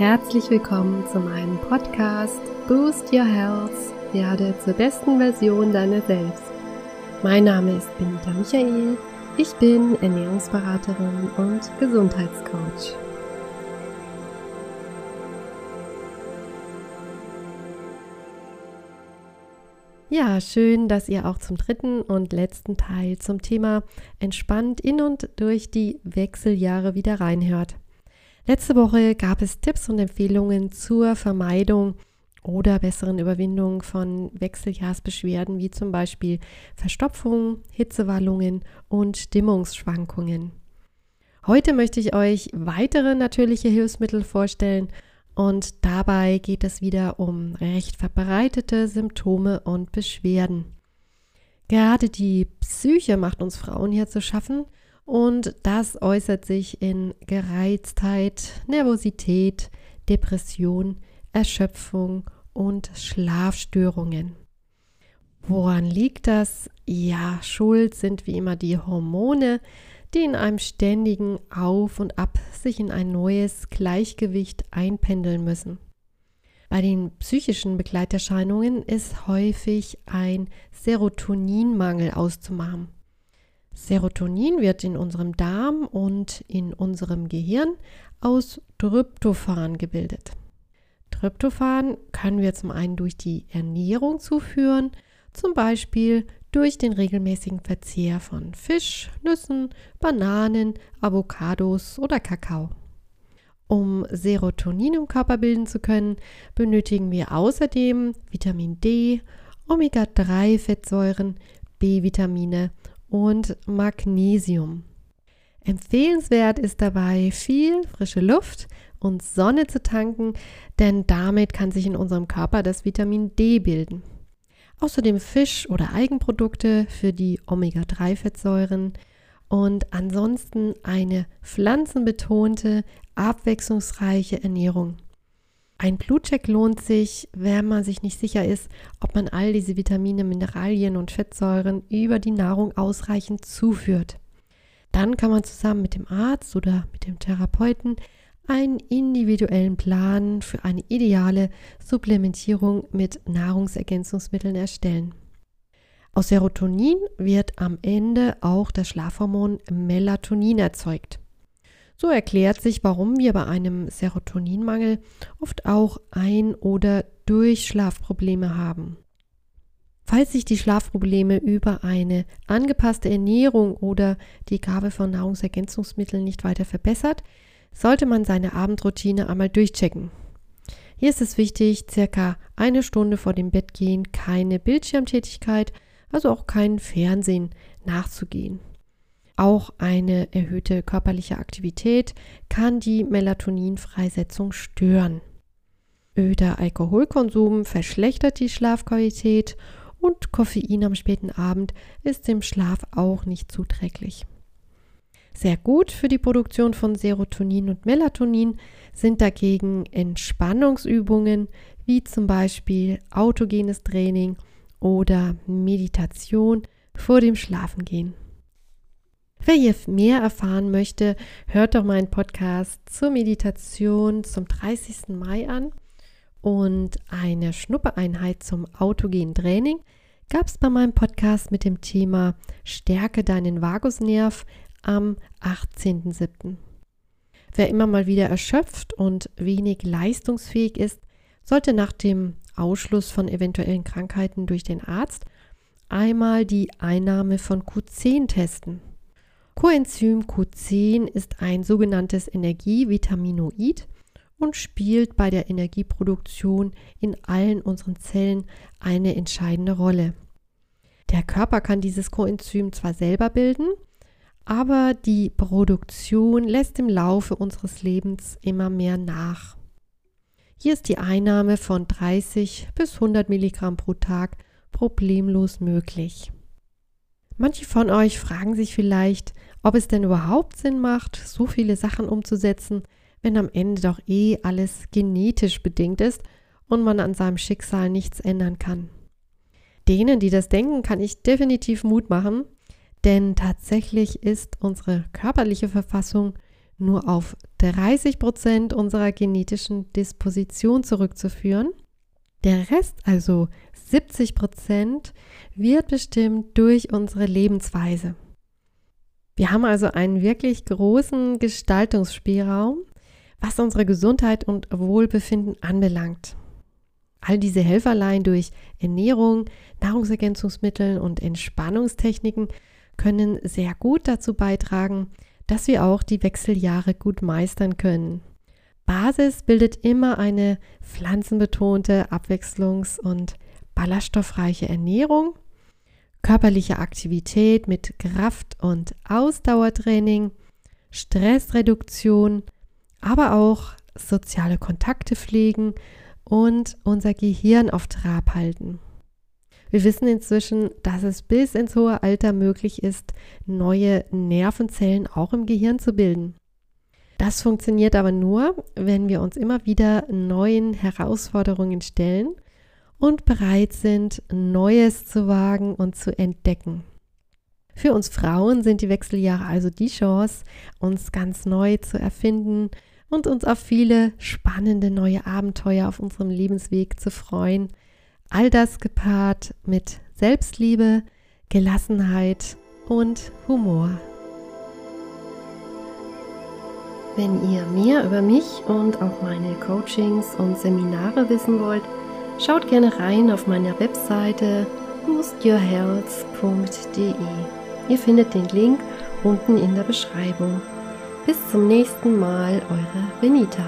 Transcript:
Herzlich willkommen zu meinem Podcast Boost Your Health, werde zur besten Version deiner selbst. Mein Name ist Benita Michael, ich bin Ernährungsberaterin und Gesundheitscoach. Ja, schön, dass ihr auch zum dritten und letzten Teil zum Thema entspannt in und durch die Wechseljahre wieder reinhört. Letzte Woche gab es Tipps und Empfehlungen zur Vermeidung oder besseren Überwindung von Wechseljahrsbeschwerden wie zum Beispiel Verstopfung, Hitzewallungen und Stimmungsschwankungen. Heute möchte ich euch weitere natürliche Hilfsmittel vorstellen und dabei geht es wieder um recht verbreitete Symptome und Beschwerden. Gerade die Psyche macht uns Frauen hier zu schaffen und das äußert sich in Gereiztheit, Nervosität, Depression, Erschöpfung und Schlafstörungen. Woran liegt das? Ja, schuld sind wie immer die Hormone, die in einem ständigen Auf und Ab sich in ein neues Gleichgewicht einpendeln müssen. Bei den psychischen Begleiterscheinungen ist häufig ein Serotoninmangel auszumachen. Serotonin wird in unserem Darm und in unserem Gehirn aus Tryptophan gebildet. Tryptophan können wir zum einen durch die Ernährung zuführen, zum Beispiel durch den regelmäßigen Verzehr von Fisch, Nüssen, Bananen, Avocados oder Kakao. Um Serotonin im Körper bilden zu können, benötigen wir außerdem Vitamin D, Omega-3-Fettsäuren, B-Vitamine und Magnesium. Empfehlenswert ist dabei viel frische Luft und Sonne zu tanken, denn damit kann sich in unserem Körper das Vitamin D bilden. Außerdem Fisch- oder Eigenprodukte für die Omega-3-Fettsäuren und ansonsten eine pflanzenbetonte, abwechslungsreiche Ernährung. Ein Blutcheck lohnt sich, wenn man sich nicht sicher ist, ob man all diese Vitamine, Mineralien und Fettsäuren über die Nahrung ausreichend zuführt. Dann kann man zusammen mit dem Arzt oder mit dem Therapeuten einen individuellen Plan für eine ideale Supplementierung mit Nahrungsergänzungsmitteln erstellen. Aus Serotonin wird am Ende auch das Schlafhormon Melatonin erzeugt. So erklärt sich, warum wir bei einem Serotoninmangel oft auch Ein- oder Durchschlafprobleme haben. Falls sich die Schlafprobleme über eine angepasste Ernährung oder die Gabe von Nahrungsergänzungsmitteln nicht weiter verbessert, sollte man seine Abendroutine einmal durchchecken. Hier ist es wichtig, circa eine Stunde vor dem Bettgehen keine Bildschirmtätigkeit, also auch kein Fernsehen nachzugehen. Auch eine erhöhte körperliche Aktivität kann die Melatoninfreisetzung stören. Öder Alkoholkonsum verschlechtert die Schlafqualität und Koffein am späten Abend ist dem Schlaf auch nicht zuträglich. Sehr gut für die Produktion von Serotonin und Melatonin sind dagegen Entspannungsübungen wie zum Beispiel autogenes Training oder Meditation vor dem Schlafengehen. Wer hier mehr erfahren möchte, hört doch meinen Podcast zur Meditation zum 30. Mai an. Und eine Schnuppereinheit zum autogenen Training gab es bei meinem Podcast mit dem Thema Stärke deinen Vagusnerv am 18.07. Wer immer mal wieder erschöpft und wenig leistungsfähig ist, sollte nach dem Ausschluss von eventuellen Krankheiten durch den Arzt einmal die Einnahme von Q10 testen. Coenzym Q10 ist ein sogenanntes Energievitaminoid und spielt bei der Energieproduktion in allen unseren Zellen eine entscheidende Rolle. Der Körper kann dieses Coenzym zwar selber bilden, aber die Produktion lässt im Laufe unseres Lebens immer mehr nach. Hier ist die Einnahme von 30 bis 100 Milligramm pro Tag problemlos möglich. Manche von euch fragen sich vielleicht, ob es denn überhaupt Sinn macht, so viele Sachen umzusetzen, wenn am Ende doch eh alles genetisch bedingt ist und man an seinem Schicksal nichts ändern kann. Denen, die das denken, kann ich definitiv Mut machen, denn tatsächlich ist unsere körperliche Verfassung nur auf 30 Prozent unserer genetischen Disposition zurückzuführen. Der Rest, also 70 Prozent, wird bestimmt durch unsere Lebensweise. Wir haben also einen wirklich großen Gestaltungsspielraum, was unsere Gesundheit und Wohlbefinden anbelangt. All diese Helferlein durch Ernährung, Nahrungsergänzungsmittel und Entspannungstechniken können sehr gut dazu beitragen, dass wir auch die Wechseljahre gut meistern können. Basis bildet immer eine pflanzenbetonte, abwechslungs- und ballaststoffreiche Ernährung, körperliche Aktivität mit Kraft- und Ausdauertraining, Stressreduktion, aber auch soziale Kontakte pflegen und unser Gehirn auf Trab halten. Wir wissen inzwischen, dass es bis ins hohe Alter möglich ist, neue Nervenzellen auch im Gehirn zu bilden. Das funktioniert aber nur, wenn wir uns immer wieder neuen Herausforderungen stellen und bereit sind, Neues zu wagen und zu entdecken. Für uns Frauen sind die Wechseljahre also die Chance, uns ganz neu zu erfinden und uns auf viele spannende neue Abenteuer auf unserem Lebensweg zu freuen All das gepaart mit Selbstliebe, Gelassenheit und Humor. Wenn ihr mehr über mich und auch meine Coachings und Seminare wissen wollt, schaut gerne rein auf meiner Webseite boostyourhealth.de. Ihr findet den Link unten in der Beschreibung. Bis zum nächsten Mal, eure Benita.